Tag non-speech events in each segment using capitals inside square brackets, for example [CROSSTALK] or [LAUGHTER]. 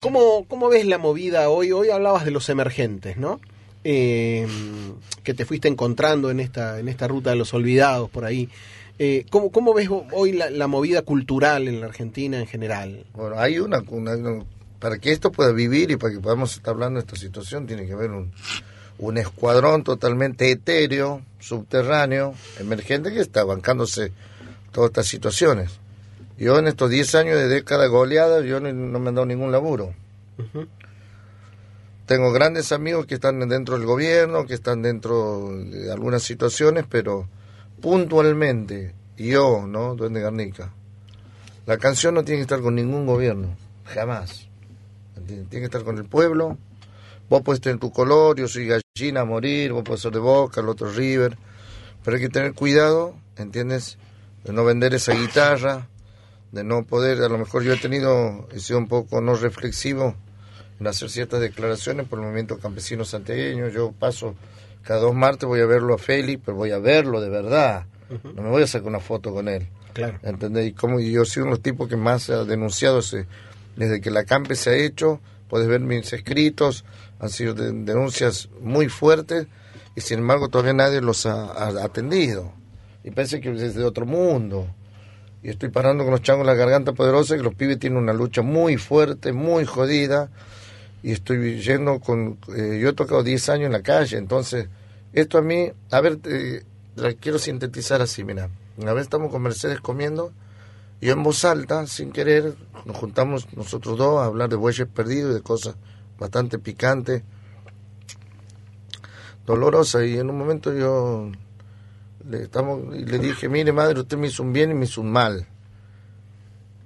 ¿Cómo, ¿Cómo ves la movida hoy? Hoy hablabas de los emergentes, ¿no? Eh, que te fuiste encontrando en esta, en esta ruta de los olvidados por ahí. Eh, ¿cómo, ¿Cómo ves hoy la, la, movida cultural en la Argentina en general? Bueno, hay una, una, Para que esto pueda vivir y para que podamos estar hablando de esta situación, tiene que haber un, un escuadrón totalmente etéreo, subterráneo, emergente, que está bancándose todas estas situaciones. Yo en estos 10 años de década goleada, yo no, no me han dado ningún laburo. Tengo grandes amigos que están dentro del gobierno, que están dentro de algunas situaciones, pero puntualmente, yo, ¿no? Duende Garnica, la canción no tiene que estar con ningún gobierno, jamás. Tiene que estar con el pueblo. Vos puedes tener tu color, yo soy gallina a morir, vos puedes ser de Boca, el otro River, pero hay que tener cuidado, ¿entiendes? De no vender esa guitarra, de no poder, a lo mejor yo he tenido, he sido un poco no reflexivo en hacer ciertas declaraciones por el movimiento campesino santiagueño. Yo paso cada dos martes, voy a verlo a Félix, pero voy a verlo de verdad. Uh -huh. No me voy a sacar una foto con él. Claro. ¿Entendés? Y como yo soy uno de los tipos que más ha denunciado ese, desde que la CAMPE se ha hecho, puedes ver mis escritos, han sido de, denuncias muy fuertes y sin embargo todavía nadie los ha, ha atendido. Y parece que es de otro mundo y estoy parando con los changos la garganta poderosa, que los pibes tienen una lucha muy fuerte, muy jodida, y estoy yendo con... Eh, yo he tocado 10 años en la calle, entonces, esto a mí, a ver, eh, la quiero sintetizar así, mira, una vez estamos con Mercedes comiendo, y en voz alta, sin querer, nos juntamos nosotros dos a hablar de bueyes perdidos y de cosas bastante picantes, dolorosas, y en un momento yo le, estamos, y le dije, mire madre, usted me hizo un bien y me hizo un mal.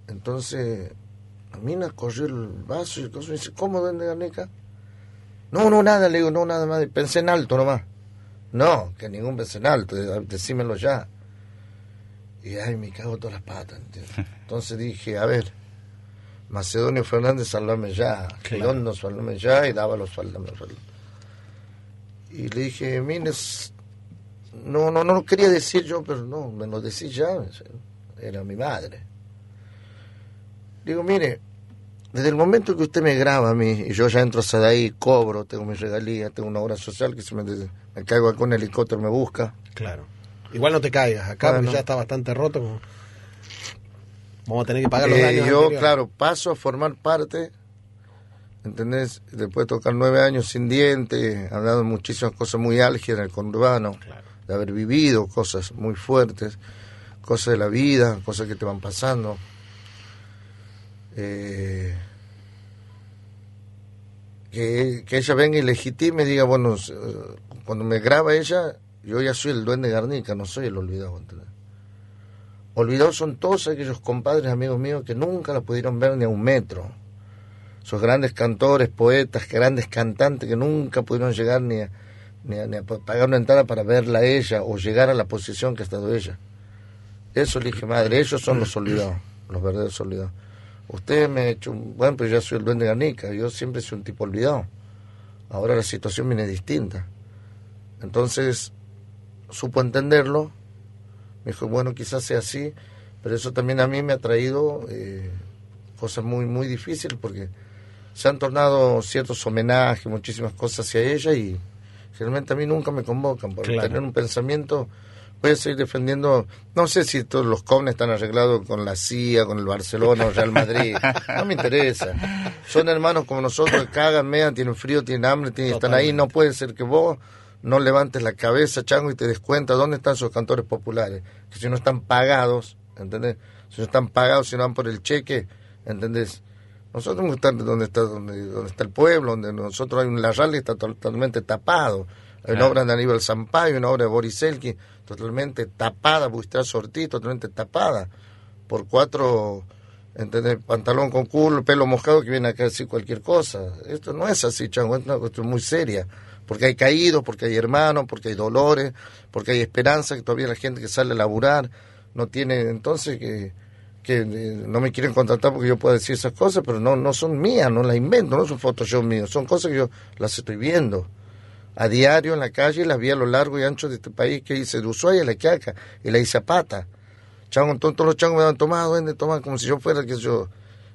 Entonces, a mí me corrió el vaso y el coso, me dice, ¿cómo vende Garnica? No, no, nada, le digo, no, nada más, pensé en alto nomás. No, que ningún pensé en alto, decímelo ya. Y ay, me cago todas las patas. ¿entiendes? [LAUGHS] Entonces dije, a ver, Macedonio Fernández, salvame ya, Girondo, salvame ya, y Dávalos, salvame ya. Y le dije, mires, no, no, no lo quería decir yo, pero no, me lo decís ya, era mi madre. Digo, mire, desde el momento que usted me graba a mí, y yo ya entro hasta ahí, cobro, tengo mi regalía, tengo una obra social, que si me, me caigo acá un helicóptero me busca. Claro. Igual no te caigas, acá bueno. ya está bastante roto. Como... Vamos a tener que pagar los eh, daños. Yo, anteriores. claro, paso a formar parte, ¿entendés? Después de tocar nueve años sin diente, hablado de muchísimas cosas muy álgidas en el conurbano. Claro de haber vivido cosas muy fuertes, cosas de la vida, cosas que te van pasando. Eh, que, que, ella venga y legitime y diga, bueno, cuando me graba ella, yo ya soy el duende de Garnica, no soy el olvidado. Olvidados son todos aquellos compadres, amigos míos, que nunca la pudieron ver ni a un metro. Esos grandes cantores, poetas, grandes cantantes que nunca pudieron llegar ni a, ni a, ni a, pagar una entrada para verla a ella o llegar a la posición que ha estado ella. Eso le dije, madre, ellos son los olvidados, los verdaderos olvidados. Usted me ha hecho, un, bueno, pero yo soy el duende de Garnica, yo siempre soy un tipo olvidado. Ahora la situación viene distinta. Entonces, supo entenderlo, me dijo, bueno, quizás sea así, pero eso también a mí me ha traído eh, cosas muy, muy difíciles porque se han tornado ciertos homenajes, muchísimas cosas hacia ella y generalmente a mí nunca me convocan por claro. tener un pensamiento voy a seguir defendiendo no sé si todos los comunes están arreglados con la CIA con el Barcelona o Real Madrid no me interesa son hermanos como nosotros cagan mean tienen frío tienen hambre tienen, están ahí no puede ser que vos no levantes la cabeza chango y te des cuenta dónde están esos cantores populares que si no están pagados ¿entendés? si no están pagados si no van por el cheque ¿entendés? Nosotros tenemos que estar donde está, donde, donde está el pueblo, donde nosotros hay un Larral que está totalmente tapado. Hay una obra de Aníbal Sampaio, una obra de Boris Elkin, totalmente tapada, Bustrás Ortiz, totalmente tapada por cuatro ¿entendés? Pantalón con culo, pelo mojado que viene acá a decir cualquier cosa. Esto no es así, chango, es una cuestión muy seria. Porque hay caídos, porque hay hermanos, porque hay dolores, porque hay esperanza, que todavía la gente que sale a laburar no tiene, entonces que, que eh, no me quieren contratar porque yo puedo decir esas cosas, pero no, no son mías, no las invento, no son Photoshop míos, son cosas que yo las estoy viendo a diario en la calle, las vi a lo largo y ancho de este país que hice de Ushuaia La Quiaca y la hice a pata. Chango, todos los changos me daban tomado, duende, toma, como si yo fuera, que yo,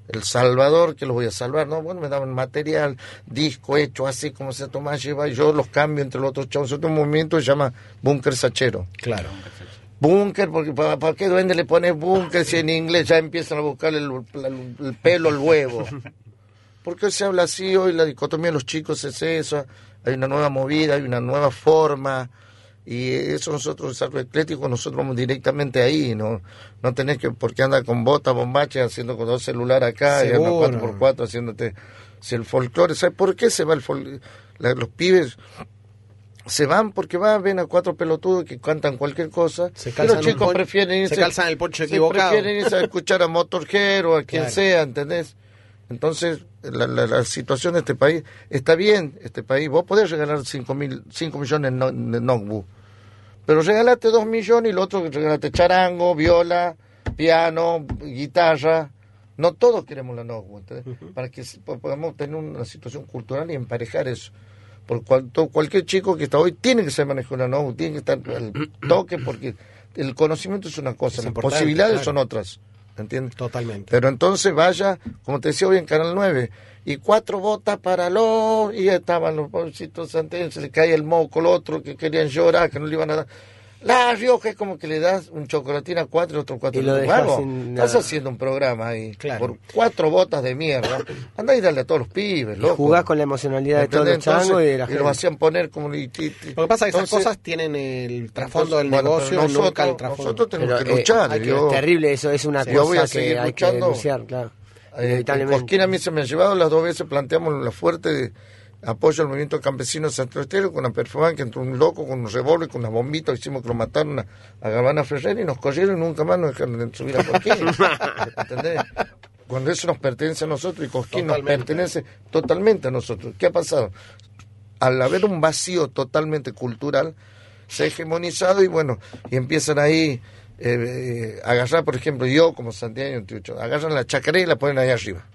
el salvador, que los voy a salvar, ¿no? Bueno, me daban material, disco hecho así como se toma, lleva, y yo los cambio entre los otros chavos. Otro movimiento se llama búnker sachero. Claro. Búnker, porque ¿para, para qué duende le pones búnker si en inglés ya empiezan a buscar el, el- el pelo al huevo? [LAUGHS] Porque hoy se habla así, hoy la dicotomía de los chicos es eso, hay una nueva movida, hay una nueva forma, y eso nosotros, el salto atlético, nosotros vamos directamente ahí, no no tenés que, porque anda con bota, bombache, haciendo con dos celulares acá, y anda Seguro. 4x4 haciéndote, si el folclore, ¿sabes por qué se va el folclore? Los pibes se van porque van, ven a cuatro pelotudos que cantan cualquier cosa, Se y calzan los chicos prefieren irse, se calzan el poncho equivocado. prefieren irse a escuchar a Motorhead o a quien Claro. sea, ¿entendés? Entonces, la, la- la situación de este país está bien, este país, vos podés regalar 5 mil, cinco millones de notebook, pero regalate 2 millones y lo otro regalate charango, viola, piano, guitarra. No todos queremos la notebook, ¿entendés? Para que podamos tener una situación cultural y emparejar eso. Por cual- to- cualquier chico que está hoy tiene que saber manejar una notebook, tiene que estar al [CLEARS THROAT] toque porque el conocimiento es una cosa, Es las posibilidades claro. son otras. ¿Entiendes? Totalmente. Pero entonces vaya, como te decía hoy en Canal 9, y cuatro botas para los, y estaban los pobrecitos santeños, se le cae el moco, el otro que querían llorar, que no le iban a dar. La Rioja es como que le das un chocolatín a cuatro y otro cuatro. Y lo Vamos, dejas sin estás haciendo un programa ahí Claro. por cuatro botas de mierda. Anda y dale a todos los pibes, Y loco. jugás con la emocionalidad de todos los changos y de la y lo hacían poner como... Lo que pasa es que esas cosas tienen el trasfondo del negocio, nunca nosotros, el trasfondo. nosotros tenemos que eh, luchar. es terrible eso, es una Sí, yo voy a cosa que seguir hay que luchando. denunciar, claro. Eh, Inevitablemente. Cosquín a mí se me ha llevado las dos veces, planteamos la fuerte de apoyo al movimiento campesino centroestero con una performance que entró un loco con un revólver, con unas bombitas, hicimos que lo mataron a, a Gabana Ferrer y nos corrieron y nunca más nos dejaron de subir a Cosquín. [LAUGHS] ¿Entendés? Cuando eso nos pertenece a nosotros y Cosquín nos Totalmente. pertenece totalmente a nosotros. ¿Qué ha pasado? Al haber un vacío totalmente cultural, se ha hegemonizado y bueno, y empiezan ahí eh, eh, agarrar, por ejemplo, yo como Santiago agarran la chacarera y la ponen ahí arriba.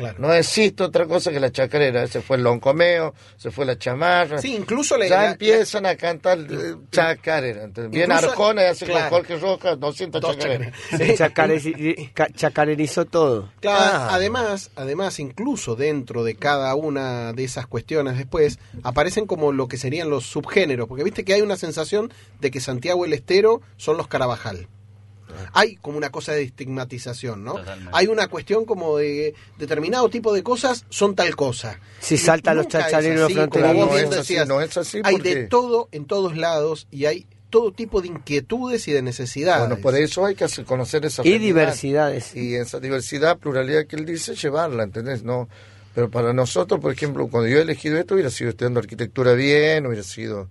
Claro. No existe otra cosa que la chacarera. Se fue el loncomeo, se fue la chamarra. Sí, incluso le, ya la- empiezan a cantar eh, chacarera. Entonces, viene Arjona y hace claro. con Jorge Rojas 200 Dos chacareras. Ca- chacarerizó todo. Claro, Ah. además, además, incluso dentro de cada una de esas cuestiones después, aparecen como lo que serían los subgéneros, porque viste que hay una sensación de que Santiago el Estero son los Carabajal. Hay como una cosa de estigmatización, ¿no? Totalmente. Hay una cuestión como de determinado tipo de cosas son tal cosa. Si saltan los así, fronterizos. No es así, no es así Hay porque- de todo en todos lados y hay todo tipo de inquietudes y de necesidades. Bueno, por eso hay que hacer conocer esa Y diversidades. Y esa diversidad, pluralidad que él dice, llevarla, ¿entendés? No, pero para nosotros, por ejemplo, cuando yo he elegido esto, hubiera sido estudiando arquitectura bien, hubiera sido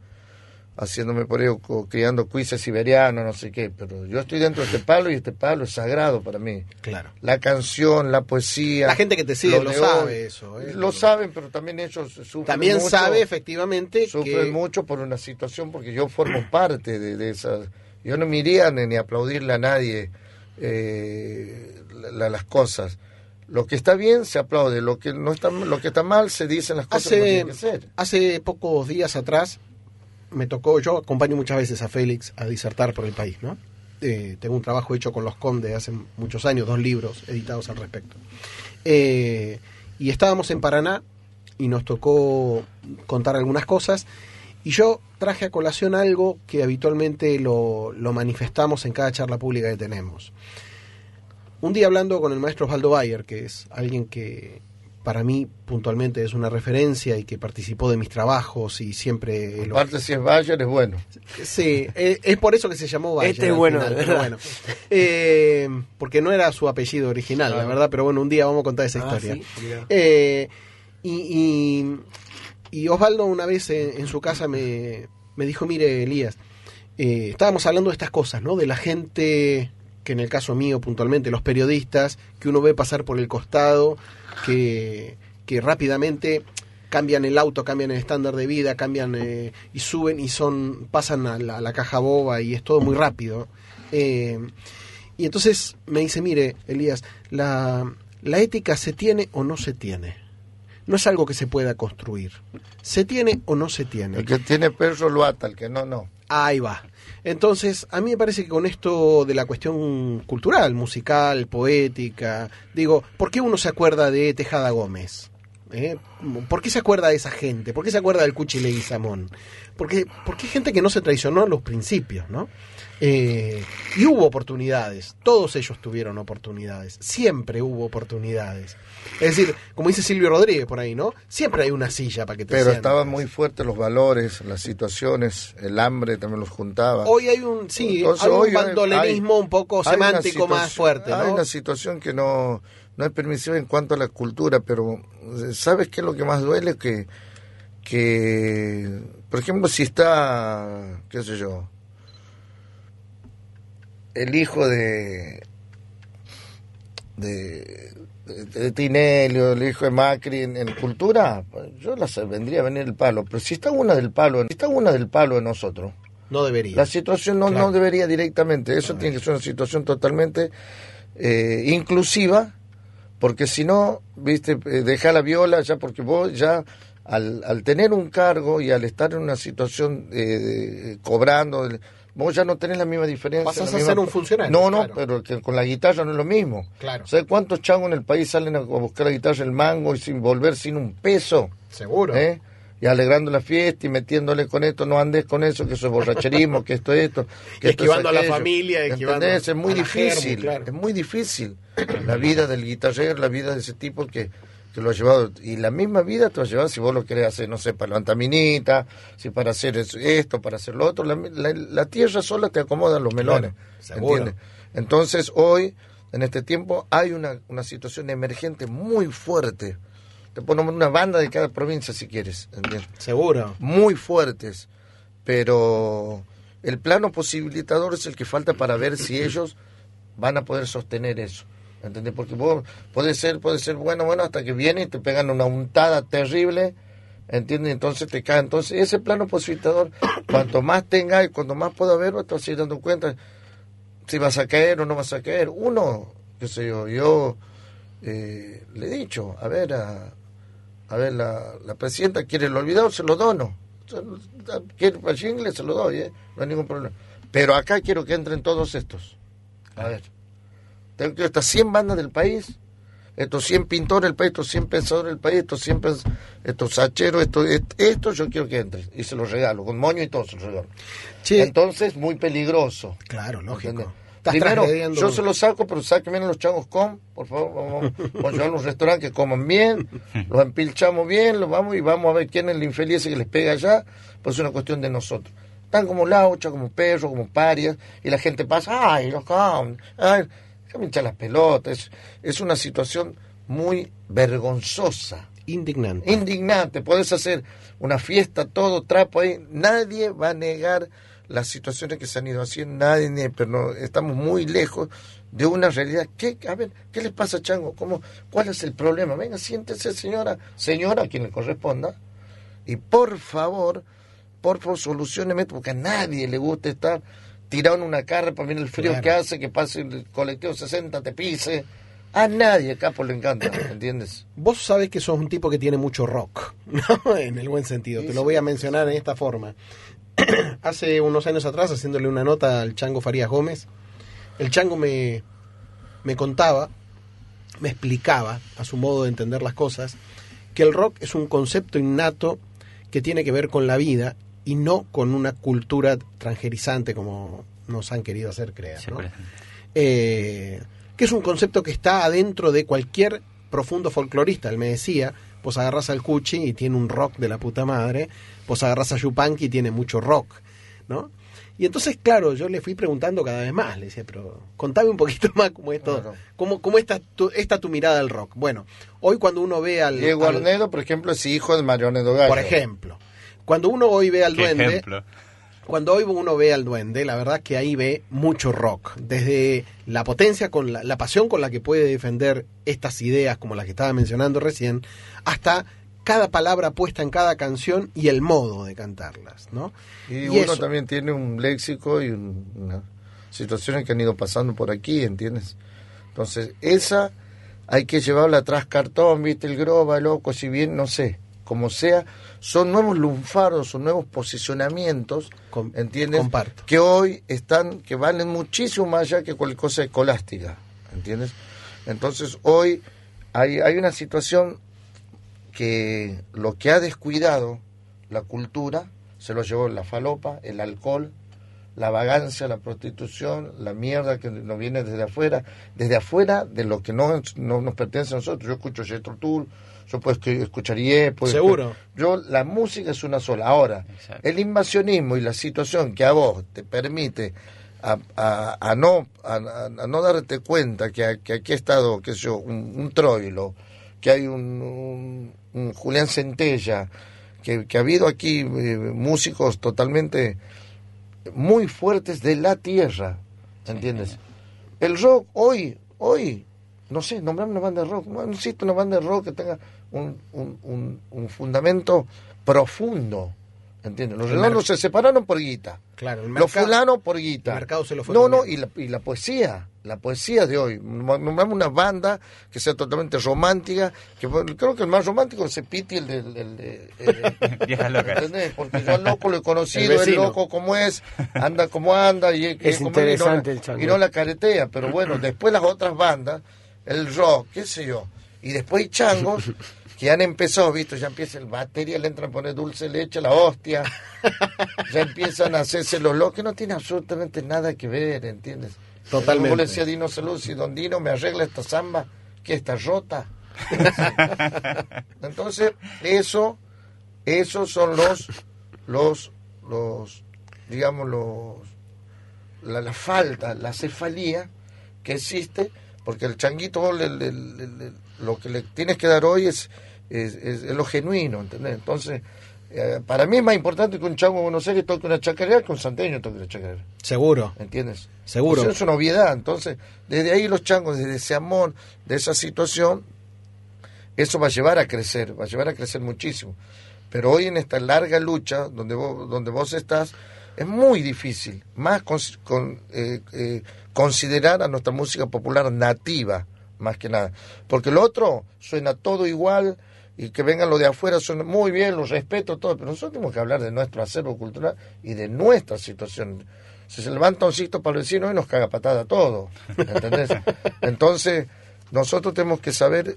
haciéndome por ello, criando cuises siberianos, no sé qué, pero yo estoy dentro de este palo y este palo es sagrado para mí. Claro. La canción, la poesía. La gente que te sigue lo sabe eso, ¿eh? Lo saben, pero también ellos sufren También mucho. sabe efectivamente sufren que mucho por una situación porque yo formo parte de, de esa yo no me iría ni, aplaudirle a nadie eh, la- la- las cosas lo que está bien se aplaude lo que no está lo que está mal se dicen las cosas que no hace, que ser hace pocos días atrás me tocó, yo acompaño muchas veces a Félix a disertar por el país, ¿no? Eh, tengo un trabajo hecho con los Condes hace muchos años, dos libros editados al respecto. Eh, y estábamos en Paraná y nos tocó contar algunas cosas y yo traje a colación algo que habitualmente lo, lo manifestamos en cada charla pública que tenemos. Un día hablando con el maestro Osvaldo Bayer, que es alguien que para mí puntualmente es una referencia y que participó de mis trabajos y siempre... lo- aparte si es Bayer es bueno Sí, es, es por eso que se llamó Bayer. Este es bueno, final, pero bueno. Eh, porque no era su apellido original, la verdad, pero bueno, un día vamos a contar esa Ah, historia. sí. Eh, y, y, y Osvaldo una vez en, en su casa me, me dijo, mire Elías, eh, estábamos hablando de estas cosas, ¿no? De la gente que en el caso mío puntualmente, los periodistas que uno ve pasar por el costado, que, que rápidamente cambian el auto, cambian el estándar de vida, cambian eh, y suben y son pasan a la, a la caja boba y es todo muy rápido. Eh, y entonces me dice, mire, Elías, la, la ética se tiene o no se tiene. No es algo que se pueda construir. ¿Se tiene o no se tiene? El que tiene perro lo ata, el que no, no. Ahí va. Entonces, a mí me parece que con esto de la cuestión cultural, musical, poética, digo, ¿por qué uno se acuerda de Tejada Gómez? ¿Eh? ¿Por qué se acuerda de esa gente? ¿Por qué se acuerda del Cuchi Leguizamón? Porque, porque hay gente que no se traicionó en los principios, ¿no? Eh, y hubo oportunidades, todos ellos tuvieron oportunidades, siempre hubo oportunidades. Es decir, como dice Silvio Rodríguez por ahí, ¿no? Siempre hay una silla para que te Pero estaban muy fuertes los valores, las situaciones, el hambre también los juntaba. Hoy hay un, sí, Entonces, hay un bandolerismo hay- un poco semántico más fuerte, Hay una situación que no, no es permisiva en cuanto a la cultura, pero eh, ¿sabes qué es lo que más duele? Que, que por ejemplo, si está, qué sé yo, el hijo de de, de, de Tinelli o el hijo de Macri en, en cultura, pues, yo la vendría a venir el palo. Pero si está una del palo, si está una del palo de nosotros, No debería. la situación no, Claro. no debería directamente. Eso tiene que ser una situación totalmente eh, inclusiva, porque si no, viste, eh, deja la viola ya, porque vos ya al, al tener un cargo y al estar en una situación eh, de- cobrando, vos ya no tenés la misma diferencia. Pasás a misma- ser un funcionario, No, no, claro. pero que con la guitarra no es lo mismo. Claro. ¿Sabes cuántos chavos en el país salen a buscar la guitarra el mango y sin volver sin un peso? Seguro. ¿eh? Y alegrando la fiesta y metiéndole con esto, no andes con eso, que eso es borracherismo, que esto es esto. [LAUGHS] Que Y esto es esquivando a la familia, esquivando. Es muy difícil, claro. es muy difícil la vida del guitarrero, la vida de ese tipo que, que lo ha llevado. Y la misma vida te va a llevar si vos lo querés hacer, no sé, para levantar minita, si para hacer eso- esto, para hacer lo otro. La, la- la tierra sola te acomoda los melones. ¿entiendes? Entonces, hoy, en este tiempo, hay una, una situación emergente muy fuerte. Te ponemos una banda de cada provincia si quieres, ¿entiendes? Seguro. Muy fuertes, pero el plano posibilitador es el que falta para ver si ellos van a poder sostener eso. ¿Entendés? Porque vos puede ser, puede ser bueno, bueno, hasta que viene y te pegan una untada terrible, ¿entiendes? Entonces te cae. Entonces, ese plano posibilitador, [COUGHS] cuanto más tenga y cuanto más pueda haber, vos te vas a ir dando cuenta si vas a caer o no vas a caer. Uno, qué sé yo, yo eh, le he dicho, a ver, a, a ver, la, la presidenta quiere el olvidado, se lo dono. Quiere para Jingle, se lo doy, ¿eh? no hay ningún problema. Pero acá quiero que entren todos estos. A ver, tengo que estas 100 bandas del país, estos 100 pintores del país, estos 100 pensadores del país, estos 100 pens- estos sacheros, estos, est- estos yo quiero que entren. Y se los regalo, con moño y todo se los regalo. Entonces, muy peligroso. claro, lógico. Primero, yo se lo saco, pero sáquenme los changos con, por favor, vamos, vamos a llevar a un restaurante que coman bien, [LAUGHS] los empilchamos bien, los vamos y vamos a ver quién es el infeliz que les pega allá, pues es una cuestión de nosotros. Están como laucha, como perros, como parias, y la gente pasa, ay, los con, ay, déjame hinchar las pelotas. Es, es una situación muy vergonzosa Indignante. indignante. Podés hacer una fiesta, todo trapo ahí. Nadie va a negar las situaciones que se han ido haciendo, nadie, pero no- estamos muy lejos de una realidad. ¿Qué, a ver, ¿qué les pasa, Chango? ¿Cómo, ¿Cuál es el problema? Venga, siéntese, señora, señora, a quien le corresponda, y por favor, por favor, solucioneme, porque a nadie le gusta estar tirado en una carpa, mira el frío Claro. que hace, que pase el colectivo 60, te pise. A nadie, capo, le encanta, [COUGHS] ¿entiendes? Vos sabés que sos un tipo que tiene mucho rock, [LAUGHS] ¿no? En el buen sentido. Te lo voy a mencionar en esta forma. [COUGHS] Hace unos años atrás, haciéndole una nota al Chango Farías Gómez, el Chango me, me contaba, me explicaba, a su modo de entender las cosas, que el rock es un concepto innato que tiene que ver con la vida y no con una cultura transgerizante como nos han querido hacer creer. ¿no? eh, que es un concepto que está adentro de cualquier profundo folclorista. Él me decía, pues agarras al Cuchi y tiene un rock de la puta madre, pues agarras a Yupanqui y tiene mucho rock, ¿no? Y entonces, claro, yo le fui preguntando cada vez más, le decía, pero contame un poquito [LAUGHS] más cómo es todo, Claro. cómo, cómo está tu, esta tu mirada al rock. Bueno, hoy cuando uno ve al... Diego al- Arnedo, por ejemplo, es hijo de Mario Arnedo Gallo. por ejemplo, cuando uno hoy ve al Qué duende, ejemplo. cuando hoy uno ve al duende, la verdad que ahí ve mucho rock, desde la potencia, con la, la pasión con la que puede defender estas ideas como las que estaba mencionando recién, hasta cada palabra puesta en cada canción y el modo de cantarlas, ¿no? Y, Y uno eso- también tiene un léxico y un- una situaciones que han ido pasando por aquí, ¿entiendes? Entonces, esa hay que llevarla atrás cartón, viste, el groba, loco, si bien, no sé, como sea, son nuevos lunfardos, son nuevos posicionamientos, Com- ¿entiendes? comparto. Que hoy están, que valen muchísimo más allá que cualquier cosa escolástica, ¿entiendes? Entonces, hoy hay, hay una situación que lo que ha descuidado la cultura se lo llevó la falopa, el alcohol, la vagancia, la prostitución, la mierda que nos viene desde afuera, desde afuera de lo que no, no nos pertenece a nosotros. Yo escucho Jethro Tull, yo puedo escu- escuchar IE, puedo Seguro. yo, la música es una sola. Ahora, Exacto. el invasionismo y la situación que a vos te permite a, a- a no a, no darte cuenta que, a- que aquí ha estado, sé yo, un, un Troilo, que hay un, un- un Julián Centella, que, que ha habido aquí eh, músicos totalmente muy fuertes de la tierra, ¿entiendes? El rock hoy, hoy, no sé, nombrame una banda de rock, no existe una banda de rock que tenga un, un, un, un fundamento profundo, ¿entiendes? Los redondos se separaron por guita, Claro, el los fulanos por guita. el mercado se lo fue No, no, y la, y la poesía, la poesía de hoy. Nombrame una banda que sea totalmente romántica, que bueno, creo que el más romántico es el Piti, el del... el de- [LAUGHS] el- Viejas locas. ¿Entendés? Porque yo al loco lo he [LAUGHS] conocido, el, vecino. loco como es, anda como anda y Es como interesante y no, el la- chango. y no la caretea, pero bueno, [CLEARS THROAT] después las otras bandas, el rock, qué sé yo, y después hay changos [LAUGHS] que han empezado, visto, ya empieza el batería, le entran a poner dulce leche, la hostia, [LAUGHS] ya empiezan a hacerse los locos, que no tiene absolutamente nada que ver, ¿entiendes? Totalmente. Como le decía Dino Saluzzi, Don Dino, me arregla esta samba que está rota. [LAUGHS] Entonces, eso, esos son los, los, los, digamos, los, la, la falta, la cefalía que existe, porque el changuito le- lo que le tienes que dar hoy es, es, es- es lo genuino, ¿entendés? Entonces, eh, para mí es más importante que un chango de Buenos Aires toque una chacarera que un santeño toque una chacarera. Seguro. ¿Entiendes? Seguro. Sea, es una obviedad. Entonces, desde ahí los changos, desde ese amor, de esa situación, eso va a llevar a crecer, va a llevar a crecer muchísimo. Pero hoy en esta larga lucha donde vos, donde vos estás, es muy difícil, más cons- con, eh, eh, considerar a nuestra música popular nativa, más que nada. Porque lo otro suena todo igual y que vengan lo de afuera suena muy bien, los respeto, todo, pero nosotros tenemos que hablar de nuestro acervo cultural y de nuestra situación. Si se levanta un sitio para el vecino y nos caga patada todo, ¿entendés? [LAUGHS] Entonces, nosotros tenemos que saber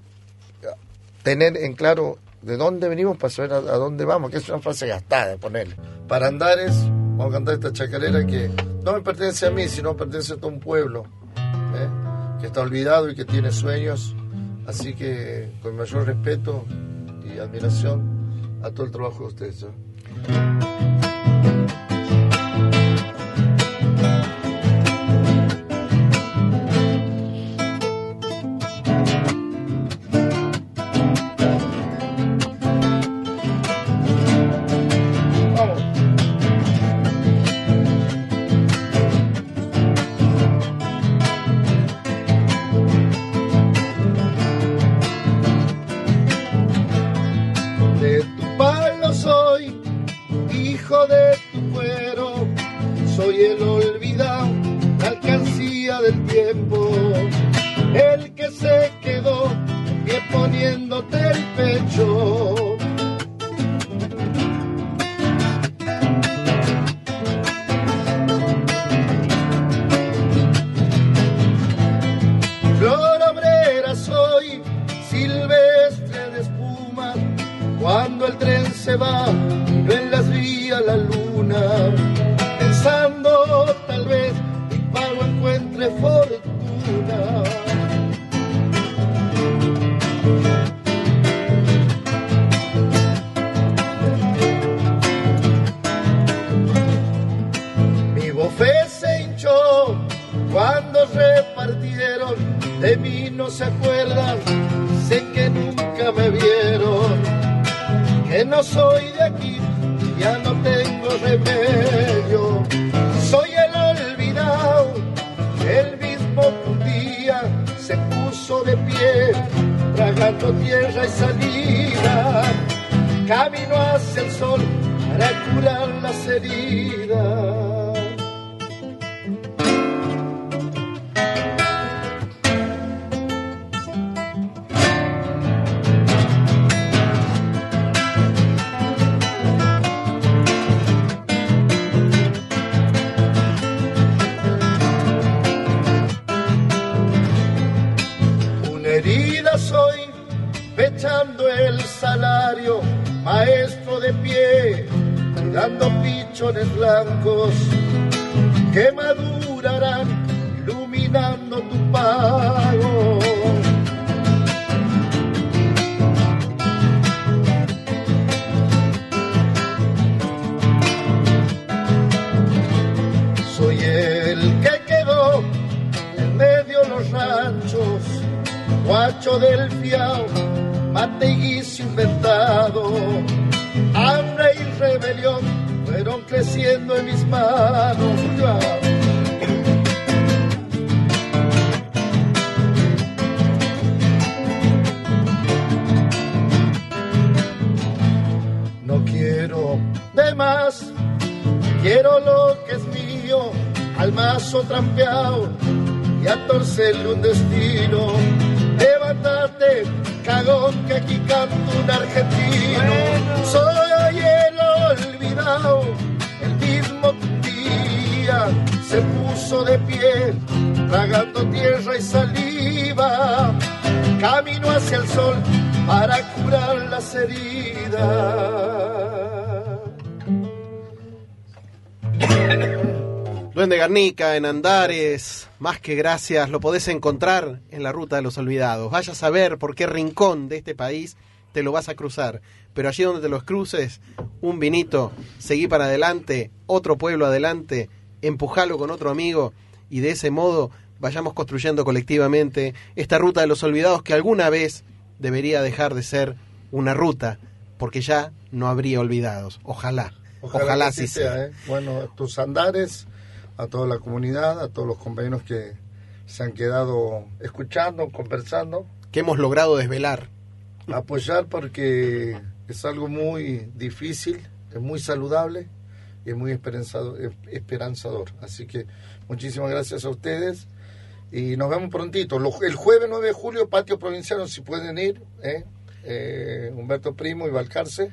tener en claro de dónde venimos para saber a, a dónde vamos, que es una frase gastada, ponerle. Para Andares, vamos a cantar esta chacarera que no me pertenece a mí, sino pertenece a todo un pueblo, ¿eh? que está olvidado y que tiene sueños. Así que con mayor respeto y admiración a todo el trabajo de ustedes. El olvidado, la alcancía del tiempo, blancos que madurarán, iluminando tu pago. Soy el que quedó en medio los ranchos, guacho del fiao, mate y guiso inventado. Hambre y rebelión creciendo en mis manos. No quiero de más, quiero lo que es mío, al mazo trampeado y a torcerle un destino. Levántate, cagón, que aquí canto un argentino. Soy se puso de pie, tragando tierra y saliva. Camino hacia el sol para curar las heridas. Duende Garnica, en Andares, más que gracias, lo podés encontrar en la Ruta de los Olvidados. Vaya a saber por qué rincón de este país te lo vas a cruzar. Pero allí donde te los cruces, un vinito, seguí para adelante, otro pueblo adelante, empujalo con otro amigo y de ese modo vayamos construyendo colectivamente esta Ruta de los Olvidados que alguna vez debería dejar de ser una ruta, porque ya no habría olvidados. Ojalá, ojalá, así así sea. ¿eh? Bueno, a tus andares, a toda la comunidad, a todos los compañeros que se han quedado escuchando, conversando, Que hemos logrado desvelar. apoyar porque es algo muy difícil, es muy saludable y es muy esperanzado- esperanzador. Así que muchísimas gracias a ustedes y nos vemos prontito. Lo- El jueves 9 de julio, Patio Provinciano, si pueden ir, ¿eh? Eh, Humberto Primo y Balcarce.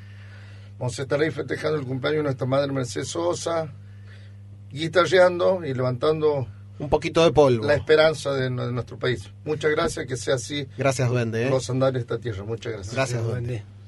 Vamos a estar ahí festejando el cumpleaños de nuestra madre Mercedes Sosa, guitarreando y levantando Un poquito de polvo. la esperanza de, de nuestro país. Muchas gracias, que sea así Gracias, Duende. ¿eh? los andares de esta tierra. Muchas gracias. Gracias, Duende. Duende.